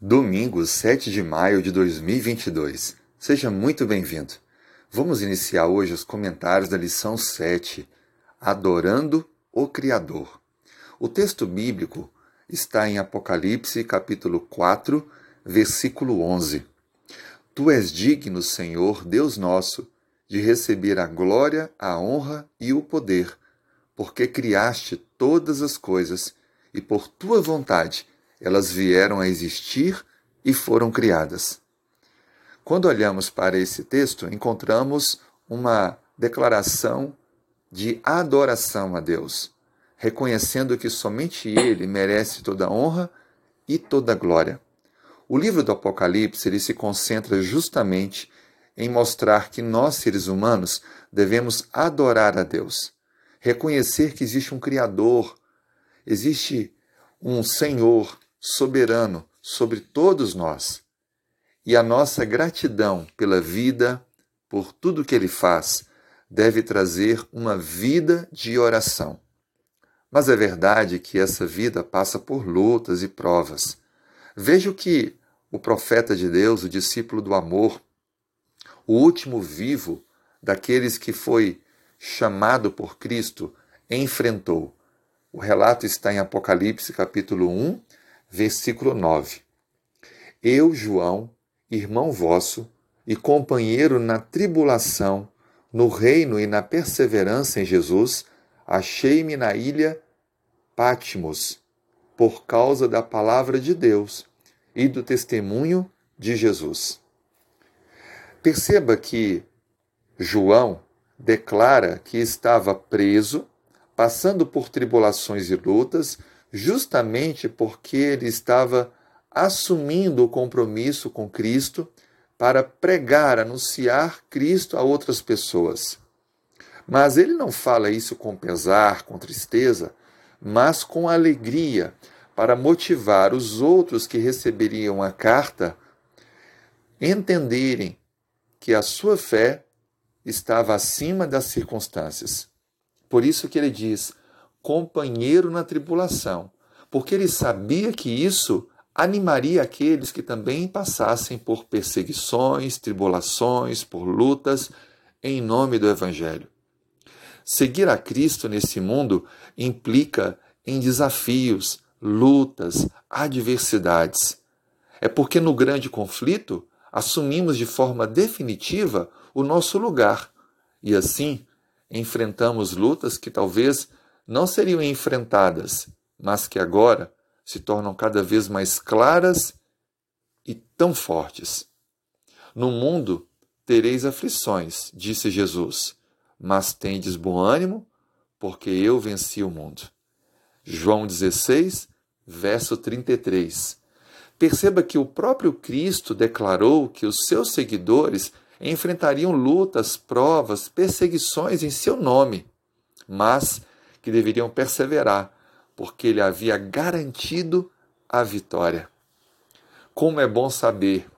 Domingo, 7 de maio de 2022. Seja muito bem-vindo. Vamos iniciar hoje os comentários da lição 7, Adorando o Criador. O texto bíblico está em Apocalipse, capítulo 4, versículo 11. Tu és digno, Senhor, Deus nosso, de receber a glória, a honra e o poder, porque criaste todas as coisas e por tua vontade elas vieram a existir e foram criadas. Quando olhamos para esse texto, encontramos uma declaração de adoração a Deus, reconhecendo que somente Ele merece toda honra e toda glória. O livro do Apocalipse ele se concentra justamente em mostrar que nós, seres humanos, devemos adorar a Deus, reconhecer que existe um Criador, existe um Senhor soberano sobre todos nós. E a nossa gratidão pela vida, por tudo que Ele faz, deve trazer uma vida de oração. Mas é verdade que essa vida passa por lutas e provas. Veja o que o profeta de Deus, o discípulo do amor, o último vivo daqueles que foi chamado por Cristo, enfrentou. O relato está em Apocalipse capítulo 1, versículo 9. Eu, João, irmão vosso e companheiro na tribulação, no reino e na perseverança em Jesus, achei-me na ilha Patmos, por causa da palavra de Deus e do testemunho de Jesus. Perceba que João declara que estava preso, passando por tribulações e lutas, justamente porque ele estava assumindo o compromisso com Cristo para pregar, anunciar Cristo a outras pessoas. Mas ele não fala isso com pesar, com tristeza, mas com alegria, para motivar os outros que receberiam a carta entenderem que a sua fé estava acima das circunstâncias. Por isso que ele diz: companheiro na tribulação, porque ele sabia que isso animaria aqueles que também passassem por perseguições, tribulações, por lutas, em nome do Evangelho. Seguir a Cristo nesse mundo implica em desafios, lutas, adversidades. É porque no grande conflito assumimos de forma definitiva o nosso lugar e assim enfrentamos lutas que talvez não seriam enfrentadas, mas que agora se tornam cada vez mais claras e tão fortes. No mundo tereis aflições, disse Jesus, mas tendes bom ânimo, porque eu venci o mundo. João 16, verso 33. Perceba que o próprio Cristo declarou que os seus seguidores enfrentariam lutas, provas, perseguições em seu nome, mas que deveriam perseverar, porque ele havia garantido a vitória. Como é bom saber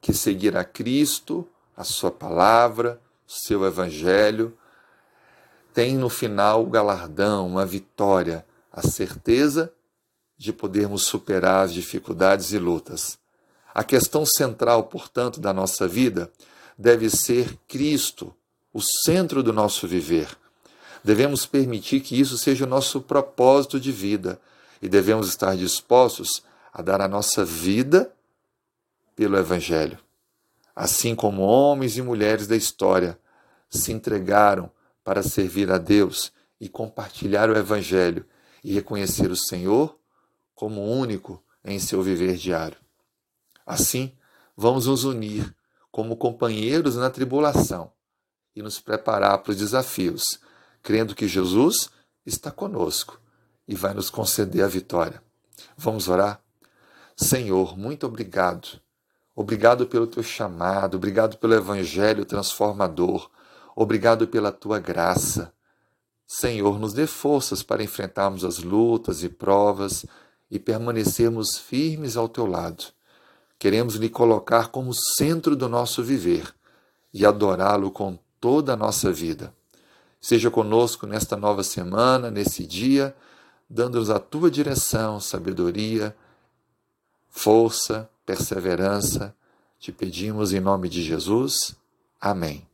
que seguir a Cristo, a Sua palavra, o seu Evangelho, tem no final o galardão, a vitória, a certeza de podermos superar as dificuldades e lutas. A questão central, portanto, da nossa vida deve ser Cristo, o centro do nosso viver. Devemos permitir que isso seja o nosso propósito de vida e devemos estar dispostos a dar a nossa vida pelo Evangelho. Assim como homens e mulheres da história se entregaram para servir a Deus e compartilhar o Evangelho e reconhecer o Senhor como único em seu viver diário. Assim, vamos nos unir como companheiros na tribulação e nos preparar para os desafios crendo que Jesus está conosco e vai nos conceder a vitória. Vamos orar? Senhor, muito obrigado. Obrigado pelo teu chamado, obrigado pelo evangelho transformador, obrigado pela tua graça. Senhor, nos dê forças para enfrentarmos as lutas e provas e permanecermos firmes ao teu lado. Queremos lhe colocar como centro do nosso viver e adorá-lo com toda a nossa vida. Seja conosco nesta nova semana, nesse dia, dando-nos a tua direção, sabedoria, força, perseverança. Te pedimos em nome de Jesus. Amém.